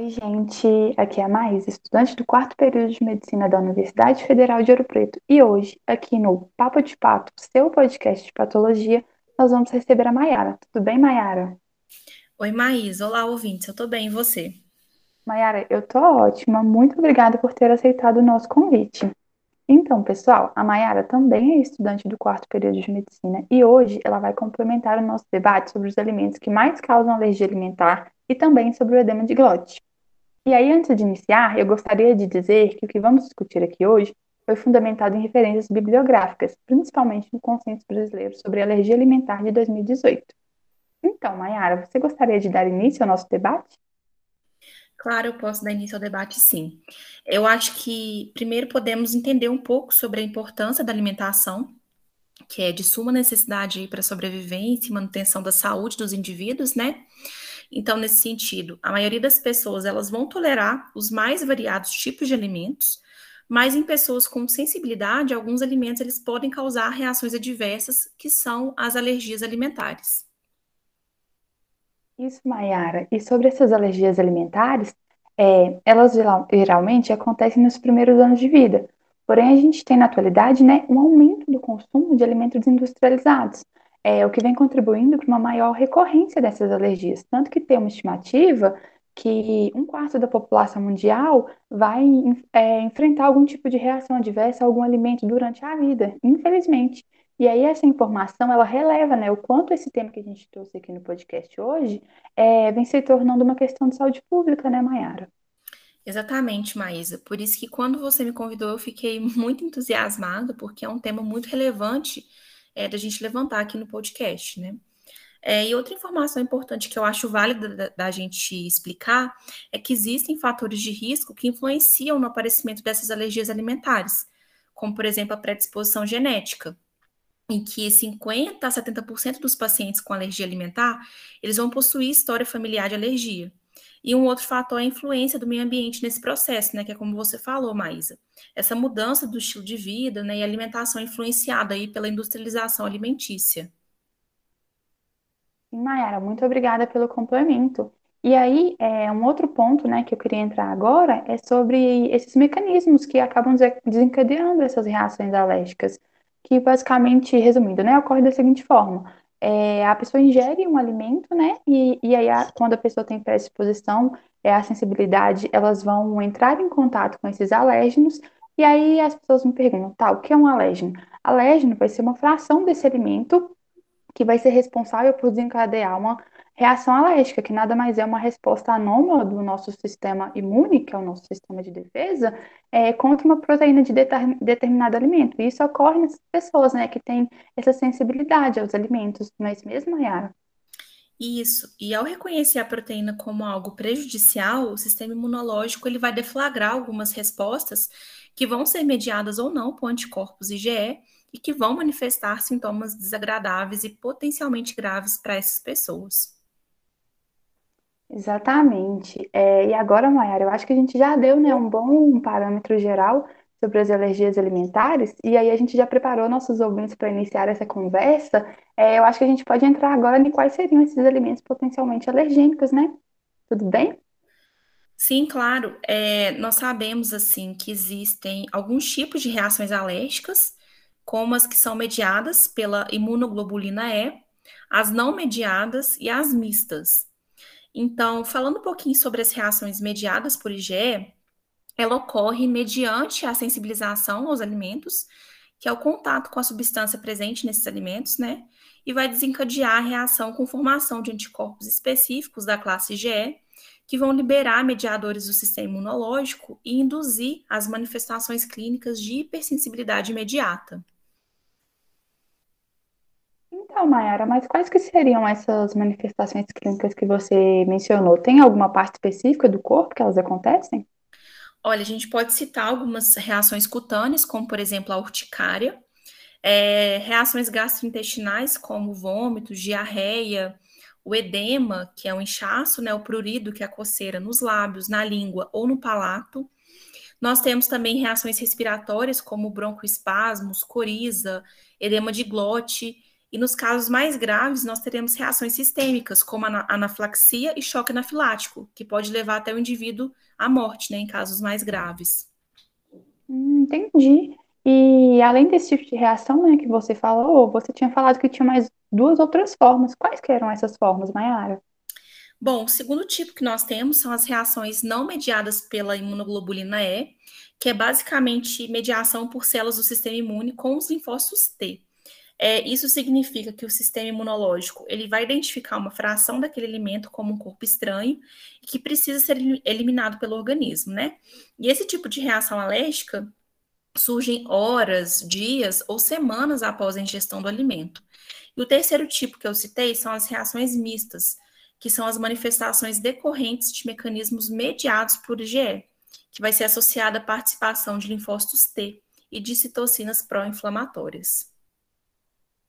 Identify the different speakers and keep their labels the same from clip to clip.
Speaker 1: Oi, gente. Aqui é a Maísa, estudante do quarto período de medicina da Universidade Federal de Ouro Preto. E hoje, aqui no Papo de Pato, seu podcast de patologia, nós vamos receber a Maiara. Tudo bem, Maiara?
Speaker 2: Oi, Maísa. Olá, ouvintes. Eu tô bem, e você?
Speaker 1: Maiara, eu tô ótima. Muito obrigada por ter aceitado o nosso convite. Então, pessoal, a Maiara também é estudante do quarto período de medicina e hoje ela vai complementar o nosso debate sobre os alimentos que mais causam alergia alimentar e também sobre o edema de glote. E aí, antes de iniciar, eu gostaria de dizer que o que vamos discutir aqui hoje foi fundamentado em referências bibliográficas, principalmente no Consenso Brasileiro sobre Alergia Alimentar de 2018. Então, Mayara, você gostaria de dar início ao nosso debate?
Speaker 2: Claro, eu posso dar início ao debate, sim. Eu acho que primeiro podemos entender um pouco sobre a importância da alimentação, que é de suma necessidade para a sobrevivência e manutenção da saúde dos indivíduos, né? Então, nesse sentido, a maioria das pessoas elas vão tolerar os mais variados tipos de alimentos, mas em pessoas com sensibilidade, alguns alimentos eles podem causar reações adversas, que são as alergias alimentares.
Speaker 1: Isso, Mayara. E sobre essas alergias alimentares, é, elas geralmente acontecem nos primeiros anos de vida. Porém, a gente tem na atualidade, né, um aumento do consumo de alimentos industrializados é o que vem contribuindo para uma maior recorrência dessas alergias. Tanto que tem uma estimativa que um quarto da população mundial vai é, enfrentar algum tipo de reação adversa a algum alimento durante a vida, infelizmente. E aí essa informação, ela releva, né, o quanto esse tema que a gente trouxe aqui no podcast hoje é, vem se tornando uma questão de saúde pública, né, Mayara?
Speaker 2: Exatamente, Maísa. Por isso que quando você me convidou, eu fiquei muito entusiasmada, porque é um tema muito relevante é, da gente levantar aqui no podcast, né? É, e outra informação importante que eu acho válida da, da, gente explicar é que existem fatores de risco que influenciam no aparecimento dessas alergias alimentares, como, por exemplo, a predisposição genética, em que 50 a 70% dos pacientes com alergia alimentar, eles vão possuir história familiar de alergia. E um outro fator é a influência do meio ambiente nesse processo, né? Que é como você falou, Maísa. Essa mudança do estilo de vida né, e alimentação influenciada aí pela industrialização alimentícia.
Speaker 1: Mayara, muito obrigada pelo complemento. E aí, é, um outro ponto né, que eu queria entrar agora é sobre esses mecanismos que acabam desencadeando essas reações alérgicas, que basicamente, resumindo, né, ocorre da seguinte forma é, a pessoa ingere um alimento, né? E, e aí, a, quando a pessoa tem predisposição, é, a sensibilidade, elas vão entrar em contato com esses alérgenos. E aí as pessoas me perguntam, tá, o que é um alérgeno? Alérgeno vai ser uma fração desse alimento que vai ser responsável por desencadear uma reação alérgica, que nada mais é uma resposta anômala do nosso sistema imune, que é o nosso sistema de defesa, é, contra uma proteína de determinado alimento. E isso ocorre nessas pessoas, né, que têm essa sensibilidade aos alimentos, não é isso mesmo, Yara?
Speaker 2: Isso. E ao reconhecer a proteína como algo prejudicial, o sistema imunológico ele vai deflagrar algumas respostas que vão ser mediadas ou não por anticorpos IgE e que vão manifestar sintomas desagradáveis e potencialmente graves para essas pessoas.
Speaker 1: Exatamente. É, e agora, Mayara, eu acho que a gente já deu, né, um bom parâmetro geral sobre as alergias alimentares, e aí a gente já preparou nossos ouvintes para iniciar essa conversa. É, eu acho que a gente pode entrar agora em quais seriam esses alimentos potencialmente alergênicos, né? Tudo bem?
Speaker 2: Sim, claro. É, nós sabemos, assim, que existem alguns tipos de reações alérgicas, como as que são mediadas pela imunoglobulina E, as não mediadas e as mistas. Então, falando um pouquinho sobre as reações mediadas por IgE, ela ocorre mediante a sensibilização aos alimentos, que é o contato com a substância presente nesses alimentos, né? E vai desencadear a reação com formação de anticorpos específicos da classe IgE, que vão liberar mediadores do sistema imunológico e induzir as manifestações clínicas de hipersensibilidade imediata.
Speaker 1: Então, Mayara, mas quais que seriam essas manifestações clínicas que você mencionou? Tem alguma parte específica do corpo que elas acontecem?
Speaker 2: Olha, a gente pode citar algumas reações cutâneas, como por exemplo a urticária, é, reações gastrointestinais, como vômitos, diarreia, o edema, que é o inchaço, né, o prurido, que é a coceira nos lábios, na língua ou no palato. Nós temos também reações respiratórias, como broncoespasmos, coriza, edema de glote E nos casos mais graves, nós teremos reações sistêmicas, como a anafilaxia e choque anafilático, que pode levar até o indivíduo à morte, né, em casos mais graves.
Speaker 1: Hum, entendi. E além desse tipo de reação, né, que você falou, você tinha falado que tinha mais duas outras formas. Quais que eram essas formas, Mayara?
Speaker 2: Bom, o segundo tipo que nós temos são as reações não mediadas pela imunoglobulina E, que é basicamente mediação por células do sistema imune com os linfócitos T. É, isso significa que o sistema imunológico ele vai identificar uma fração daquele alimento como um corpo estranho e que precisa ser eliminado pelo organismo, né? E esse tipo de reação alérgica surge horas, dias ou semanas após a ingestão do alimento. E o terceiro tipo que eu citei são as reações mistas, que são as manifestações decorrentes de mecanismos mediados por IgE, que vai ser associada à participação de linfócitos T e de citocinas pró-inflamatórias.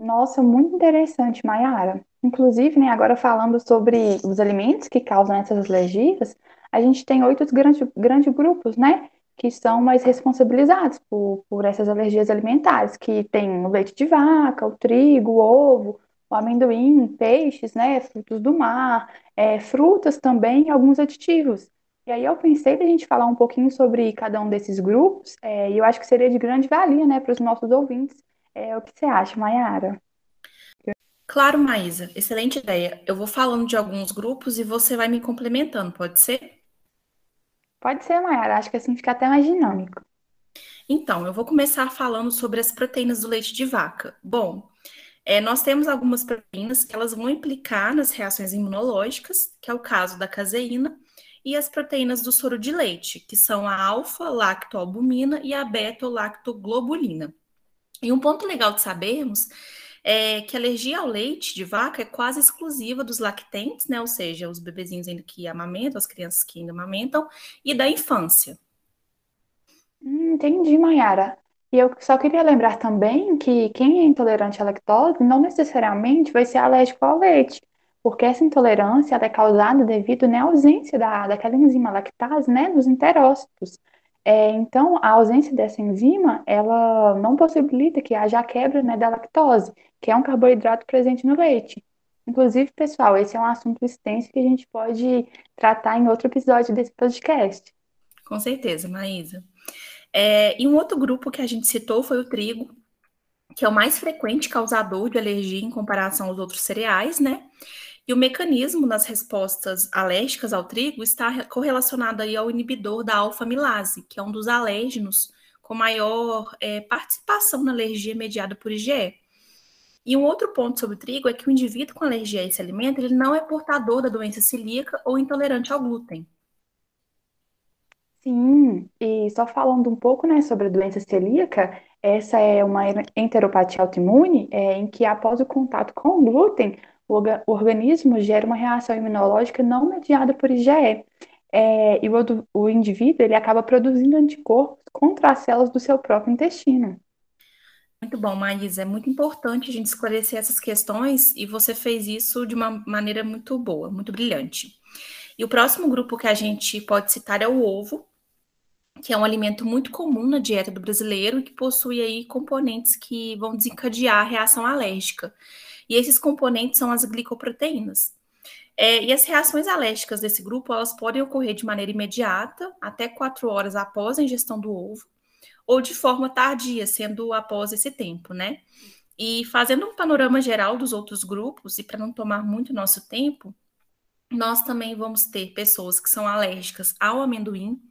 Speaker 1: Nossa, muito interessante, Mayara. Inclusive, né, agora falando sobre os alimentos que causam essas alergias, a gente tem oito grandes, grandes grupos, né, que são mais responsabilizados por, por essas alergias alimentares, que tem o leite de vaca, o trigo, o ovo, o amendoim, peixes, né, frutos do mar, é, frutas também e alguns aditivos. E aí eu pensei da gente falar um pouquinho sobre cada um desses grupos, é, e eu acho que seria de grande valia, né, para os nossos ouvintes é, o que você acha, Mayara?
Speaker 2: Claro, Maísa, excelente ideia. Eu vou falando de alguns grupos e você vai me complementando, pode ser?
Speaker 1: Pode ser, Mayara, acho que assim fica até mais dinâmico.
Speaker 2: Então, eu vou começar falando sobre as proteínas do leite de vaca. Bom, é, nós temos algumas proteínas que elas vão implicar nas reações imunológicas, que é o caso da caseína, e as proteínas do soro de leite, que são a alfa-lactoalbumina e a beta-lactoglobulina. E um ponto legal de sabermos é que a alergia ao leite de vaca é quase exclusiva dos lactentes, né? Ou seja, os bebezinhos ainda que amamentam, as crianças que ainda amamentam, e da infância.
Speaker 1: Hum, entendi, Mayara. E eu só queria lembrar também que quem é intolerante à lactose não necessariamente vai ser alérgico ao leite, porque essa intolerância é causada devido né, à ausência da, daquela enzima lactase né, nos enterócitos. É, então, a ausência dessa enzima, ela não possibilita que haja a quebra, né, da lactose, que é um carboidrato presente no leite. Inclusive, pessoal, esse é um assunto extenso que a gente pode tratar em outro episódio desse podcast.
Speaker 2: Com certeza, Maísa. É, e um outro grupo que a gente citou foi o trigo, que é o mais frequente causador de alergia em comparação aos outros cereais, né? E o mecanismo nas respostas alérgicas ao trigo está correlacionado aí ao inibidor da alfa-milase, que é um dos alérgenos com maior é, participação na alergia mediada por IgE. E um outro ponto sobre o trigo é que o indivíduo com alergia a esse alimento ele não é portador da doença celíaca ou intolerante ao glúten.
Speaker 1: Sim, e só falando um pouco, né, sobre a doença celíaca, essa é uma enteropatia autoimune é, em que após o contato com o glúten, o organismo gera uma reação imunológica não mediada por IgE. É, e o, o indivíduo ele acaba produzindo anticorpos contra as células do seu próprio intestino.
Speaker 2: Muito bom, Maísa. É muito importante a gente esclarecer essas questões e você fez isso de uma maneira muito boa, muito brilhante. E o próximo grupo que a gente pode citar é o ovo, que é um alimento muito comum na dieta do brasileiro e que possui aí componentes que vão desencadear a reação alérgica. E esses componentes são as glicoproteínas. É, e as reações alérgicas desse grupo, elas podem ocorrer de maneira imediata, até quatro horas após a ingestão do ovo, ou de forma tardia, sendo após esse tempo, né? E fazendo um panorama geral dos outros grupos, e para não tomar muito nosso tempo, nós também vamos ter pessoas que são alérgicas ao amendoim,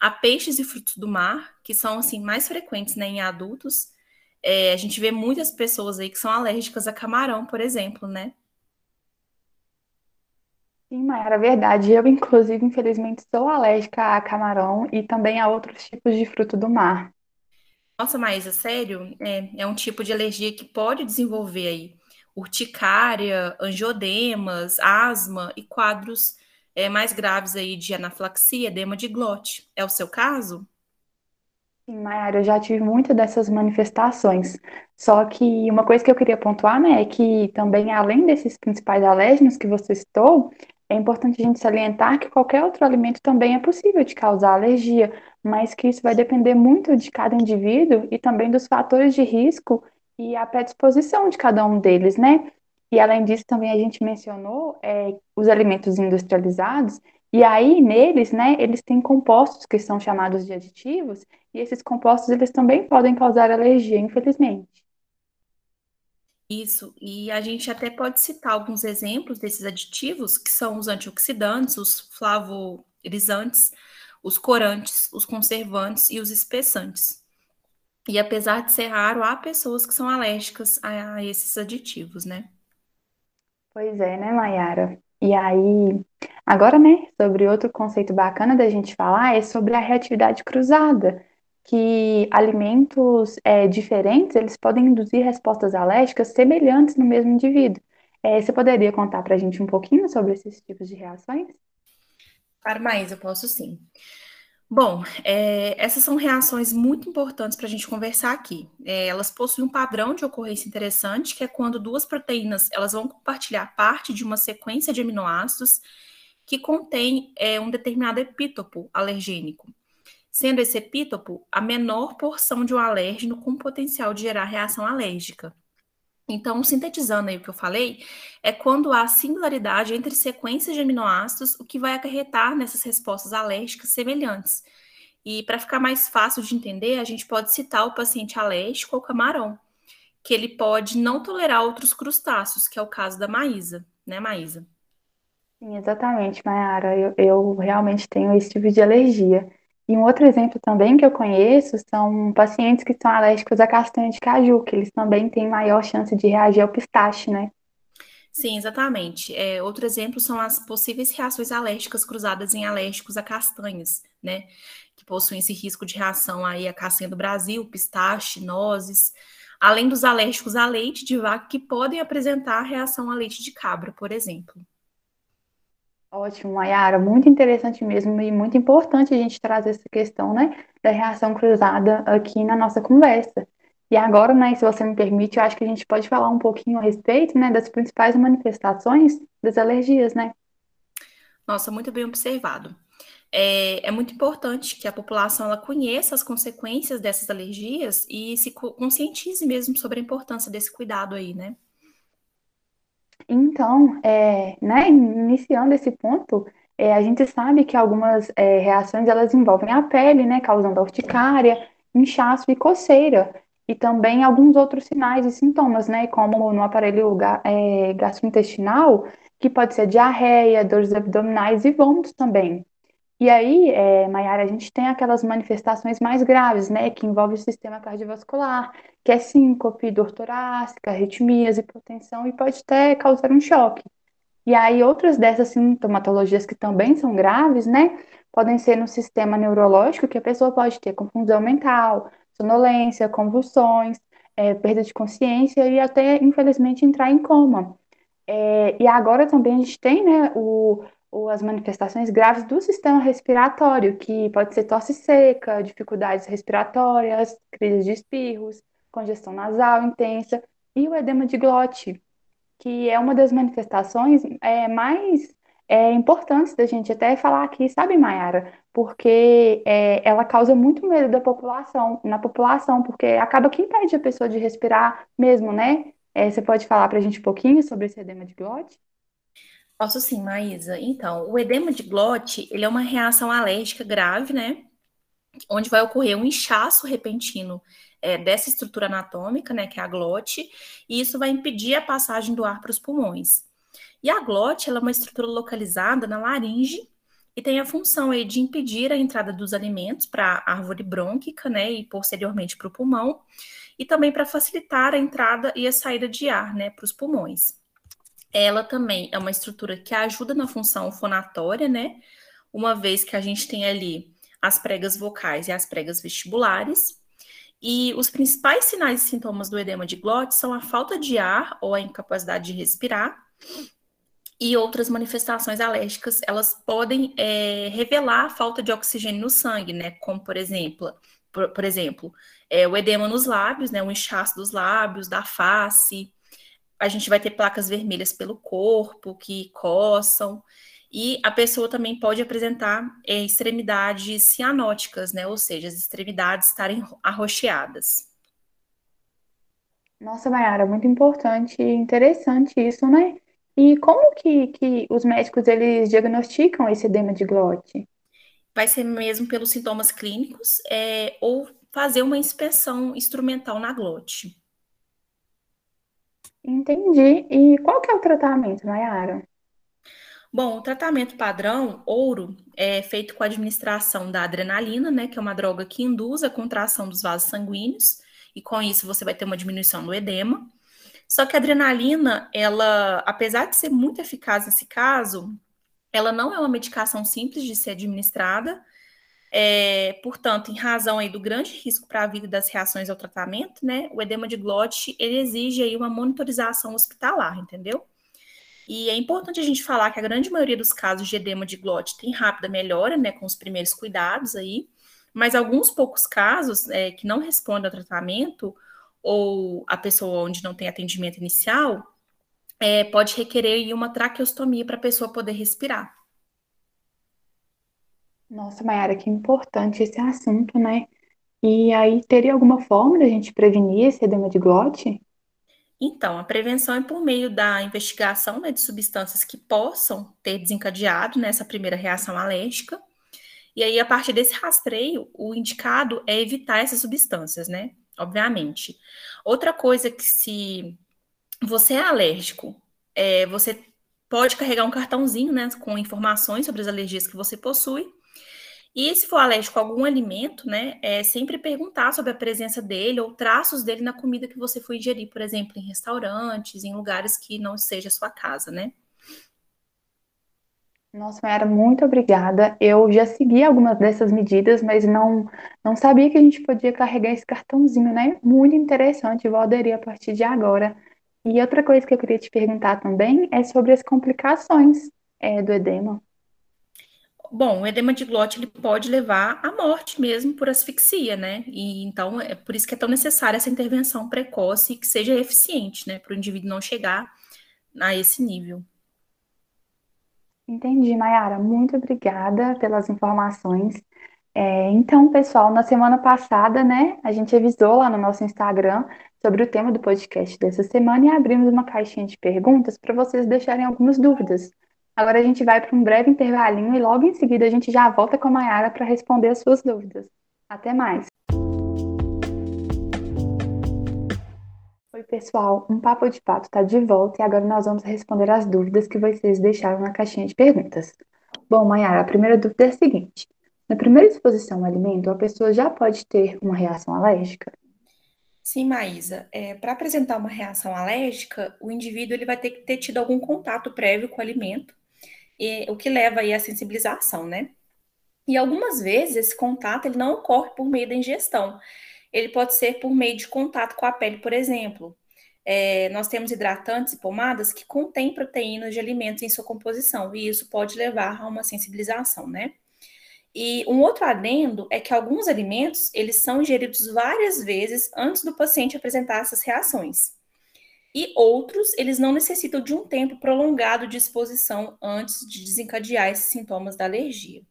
Speaker 2: a peixes e frutos do mar, que são assim mais frequentes né, em adultos, é, a gente vê muitas pessoas aí que são alérgicas a camarão, por exemplo, né?
Speaker 1: Sim, Mayara, verdade. Eu, inclusive, infelizmente, sou alérgica a camarão e também a outros tipos de fruto do mar.
Speaker 2: Nossa, Maísa, sério? É, é um tipo de alergia que pode desenvolver aí urticária, angiodemas, asma e quadros é, mais graves aí de anafilaxia, edema de glote. É o seu caso?
Speaker 1: Sim, Mayara, eu já tive muitas dessas manifestações. Só que uma coisa que eu queria pontuar, né, é que também, além desses principais alérgenos que você citou, é importante a gente salientar que qualquer outro alimento também é possível de causar alergia, mas que isso vai depender muito de cada indivíduo e também dos fatores de risco e a predisposição de cada um deles, né? E além disso, também a gente mencionou é, os alimentos industrializados, e aí neles, né, eles têm compostos que são chamados de aditivos, e esses compostos eles também podem causar alergia, infelizmente.
Speaker 2: Isso, e a gente até pode citar alguns exemplos desses aditivos, que são os antioxidantes, os flavorizantes, os corantes, os conservantes e os espessantes. E apesar de ser raro, há pessoas que são alérgicas a, a esses aditivos, né?
Speaker 1: Pois é, né, Mayara? E aí, agora, né, sobre outro conceito bacana da gente falar é sobre a reatividade cruzada, que alimentos é, diferentes, eles podem induzir respostas alérgicas semelhantes no mesmo indivíduo. É, você poderia contar para a gente um pouquinho sobre esses tipos de reações?
Speaker 2: Para mais, eu posso sim. Bom, é, essas são reações muito importantes para a gente conversar aqui. É, elas possuem um padrão de ocorrência interessante, que é quando duas proteínas elas vão compartilhar parte de uma sequência de aminoácidos que contém é, um determinado epítopo alergênico, sendo esse epítopo a menor porção de um alérgeno com potencial de gerar reação alérgica. Então, sintetizando aí o que eu falei, é quando há singularidade entre sequências de aminoácidos, o que vai acarretar nessas respostas alérgicas semelhantes. E para ficar mais fácil de entender, a gente pode citar o paciente alérgico ao camarão, que ele pode não tolerar outros crustáceos, que é o caso da Maísa, né, Maísa?
Speaker 1: Sim, exatamente, Mayara. Eu, eu realmente tenho esse tipo de alergia. E um outro exemplo também que eu conheço são pacientes que são alérgicos à castanha de caju, que eles também têm maior chance de reagir ao pistache, né?
Speaker 2: Sim, exatamente. É, outro exemplo são as possíveis reações alérgicas cruzadas em alérgicos a castanhas, né? Que possuem esse risco de reação aí a castanha do Brasil, pistache, nozes, além dos alérgicos a leite de vaca que podem apresentar reação a leite de cabra, por exemplo.
Speaker 1: Ótimo, Mayara, muito interessante mesmo e muito importante a gente trazer essa questão, né, da reação cruzada aqui na nossa conversa. E agora, né, se você me permite, eu acho que a gente pode falar um pouquinho a respeito, né, das principais manifestações das alergias, né?
Speaker 2: Nossa, muito bem observado. É, é muito importante que a população ela conheça as consequências dessas alergias e se conscientize mesmo sobre a importância desse cuidado aí, né?
Speaker 1: Então, é, né, iniciando esse ponto, é, a gente sabe que algumas é, reações elas envolvem a pele, né, causando urticária, inchaço e coceira, e também alguns outros sinais e sintomas, né, como no aparelho é, gastrointestinal, que pode ser diarreia, dores abdominais e vômitos também. E aí, é, Mayara, a gente tem aquelas manifestações mais graves, né, que envolvem o sistema cardiovascular, que é síncope, dor torácica, arritmias, hipotensão e pode até causar um choque. E aí, outras dessas sintomatologias que também são graves, né, podem ser no sistema neurológico, que a pessoa pode ter confusão mental, sonolência, convulsões, é, perda de consciência e até, infelizmente, entrar em coma. É, e agora também a gente tem, né, o, o, as manifestações graves do sistema respiratório, que pode ser tosse seca, dificuldades respiratórias, crises de espirros, congestão nasal intensa e o edema de glote, que é uma das manifestações é, mais é, importantes da gente até falar aqui, sabe, Mayara? Porque é, ela causa muito medo da população, na população, porque acaba que impede a pessoa de respirar mesmo, né? É, você pode falar para a gente um pouquinho sobre esse edema de glote?
Speaker 2: Posso sim, Maísa. Então, o edema de glote, ele é uma reação alérgica grave, né? Onde vai ocorrer um inchaço repentino é, dessa estrutura anatômica, né, que é a glote, e isso vai impedir a passagem do ar para os pulmões. E a glote ela é uma estrutura localizada na laringe e tem a função aí de impedir a entrada dos alimentos para a árvore brônquica, né, e posteriormente para o pulmão, e também para facilitar a entrada e a saída de ar, né, para os pulmões. Ela também é uma estrutura que ajuda na função fonatória, né, uma vez que a gente tem ali as pregas vocais e as pregas vestibulares, e os principais sinais e sintomas do edema de glote são a falta de ar ou a incapacidade de respirar. E outras manifestações alérgicas, elas podem é, revelar a falta de oxigênio no sangue, né? Como, por exemplo, por, por exemplo, é, o edema nos lábios, né? O inchaço dos lábios, da face. A gente vai ter placas vermelhas pelo corpo que coçam. E a pessoa também pode apresentar é, extremidades cianóticas, né? Ou seja, as extremidades estarem arroxeadas.
Speaker 1: Nossa, Mayara, muito importante e interessante isso, né? E como que, que os médicos eles diagnosticam esse edema de glote?
Speaker 2: Vai ser mesmo pelos sintomas clínicos é, ou fazer uma inspeção instrumental na glote.
Speaker 1: Entendi. E qual que é o tratamento, Mayara?
Speaker 2: Bom, o tratamento padrão, ouro, é feito com a administração da adrenalina, né, que é uma droga que induz a contração dos vasos sanguíneos, e com isso você vai ter uma diminuição do edema. Só que a adrenalina, ela, apesar de ser muito eficaz nesse caso, ela não é uma medicação simples de ser administrada. É, portanto, em razão aí do grande risco para a vida das reações ao tratamento, né, o edema de glote, ele exige aí uma monitorização hospitalar, entendeu? E é importante a gente falar que a grande maioria dos casos de edema de glote tem rápida melhora, né, com os primeiros cuidados aí, mas alguns poucos casos é, que não respondem ao tratamento, ou a pessoa onde não tem atendimento inicial, é, pode requerer uma traqueostomia para a pessoa poder respirar.
Speaker 1: Nossa, Mayara, que importante esse assunto, né? E aí, teria alguma forma de a gente prevenir esse edema de glote?
Speaker 2: Então, a prevenção é por meio da investigação né, de substâncias que possam ter desencadeado nessa primeira reação alérgica. E aí, a partir desse rastreio, o indicado é evitar essas substâncias, né? Obviamente. Outra coisa que se você é alérgico, é, você pode carregar um cartãozinho, né, com informações sobre as alergias que você possui. E se for alérgico a algum alimento, né, é sempre perguntar sobre a presença dele ou traços dele na comida que você for ingerir, por exemplo, em restaurantes, em lugares que não seja sua casa, né?
Speaker 1: Nossa, Mayara, muito obrigada. Eu já segui algumas dessas medidas, mas não, não sabia que a gente podia carregar esse cartãozinho, né? Muito interessante, vou aderir a partir de agora. E outra coisa que eu queria te perguntar também é sobre as complicações, é, do edema.
Speaker 2: Bom, o edema de glote ele pode levar à morte mesmo por asfixia, né? E então é por isso que é tão necessária essa intervenção precoce e que seja eficiente, né? Para o indivíduo não chegar a esse nível.
Speaker 1: Entendi, Mayara. Muito obrigada pelas informações. É, então, pessoal, na semana passada, né, a gente avisou lá no nosso Instagram sobre o tema do podcast dessa semana e abrimos uma caixinha de perguntas para vocês deixarem algumas dúvidas. Agora a gente vai para um breve intervalinho e logo em seguida a gente já volta com a Mayara para responder as suas dúvidas. Até mais! Oi, pessoal, um Papo de Pato está de volta e agora nós vamos responder as dúvidas que vocês deixaram na caixinha de perguntas. Bom, Mayara, a primeira dúvida é a seguinte: na primeira exposição ao alimento, a pessoa já pode ter uma reação alérgica?
Speaker 2: Sim, Maísa. É, para apresentar uma reação alérgica, o indivíduo ele vai ter que ter tido algum contato prévio com o alimento, e, o que leva aí à sensibilização, né? E algumas vezes esse contato ele não ocorre por meio da ingestão, ele pode ser por meio de contato com a pele, por exemplo. É, nós temos hidratantes e pomadas que contêm proteínas de alimentos em sua composição, e isso pode levar a uma sensibilização, né? E um outro adendo é que alguns alimentos, eles são ingeridos várias vezes antes do paciente apresentar essas reações. E outros, eles não necessitam de um tempo prolongado de exposição antes de desencadear esses sintomas da alergia.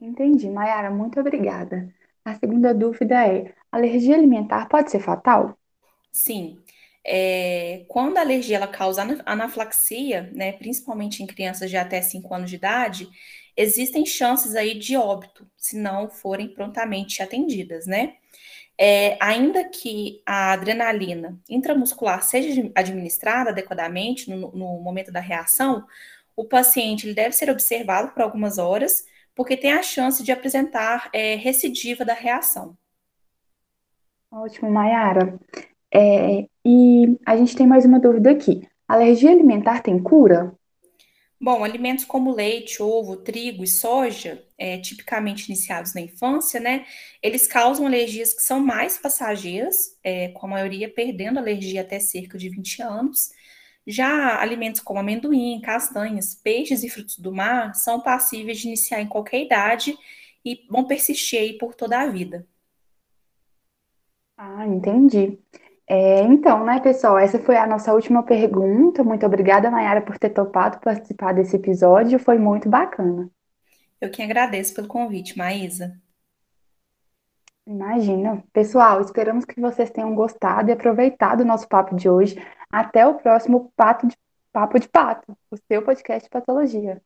Speaker 1: Entendi, Mayara, muito obrigada. A segunda dúvida é: alergia alimentar pode ser fatal?
Speaker 2: Sim. É, quando a alergia ela causa anafilaxia, né, principalmente em crianças de até 5 anos de idade, existem chances aí de óbito, se não forem prontamente atendidas, né? É, ainda que a adrenalina intramuscular seja administrada adequadamente no, no momento da reação, o paciente ele deve ser observado por algumas horas, porque tem a chance de apresentar é, recidiva da reação.
Speaker 1: Ótimo, Mayara. É, e a gente tem mais uma dúvida aqui. Alergia alimentar tem cura?
Speaker 2: Bom, alimentos como leite, ovo, trigo e soja, é, tipicamente iniciados na infância, né? Eles causam alergias que são mais passageiras, é, com a maioria perdendo alergia até cerca de 20 anos. Já alimentos como amendoim, castanhas, peixes e frutos do mar são passíveis de iniciar em qualquer idade e vão persistir aí por toda a vida.
Speaker 1: Ah, entendi. É, então, né, pessoal, essa foi a nossa última pergunta. Muito obrigada, Mayara, por ter topado participar desse episódio. Foi muito bacana.
Speaker 2: Eu que agradeço pelo convite, Maísa.
Speaker 1: Imagina. Pessoal, esperamos que vocês tenham gostado e aproveitado o nosso papo de hoje. Até o próximo Pato de, Papo de Pato, o seu podcast de patologia.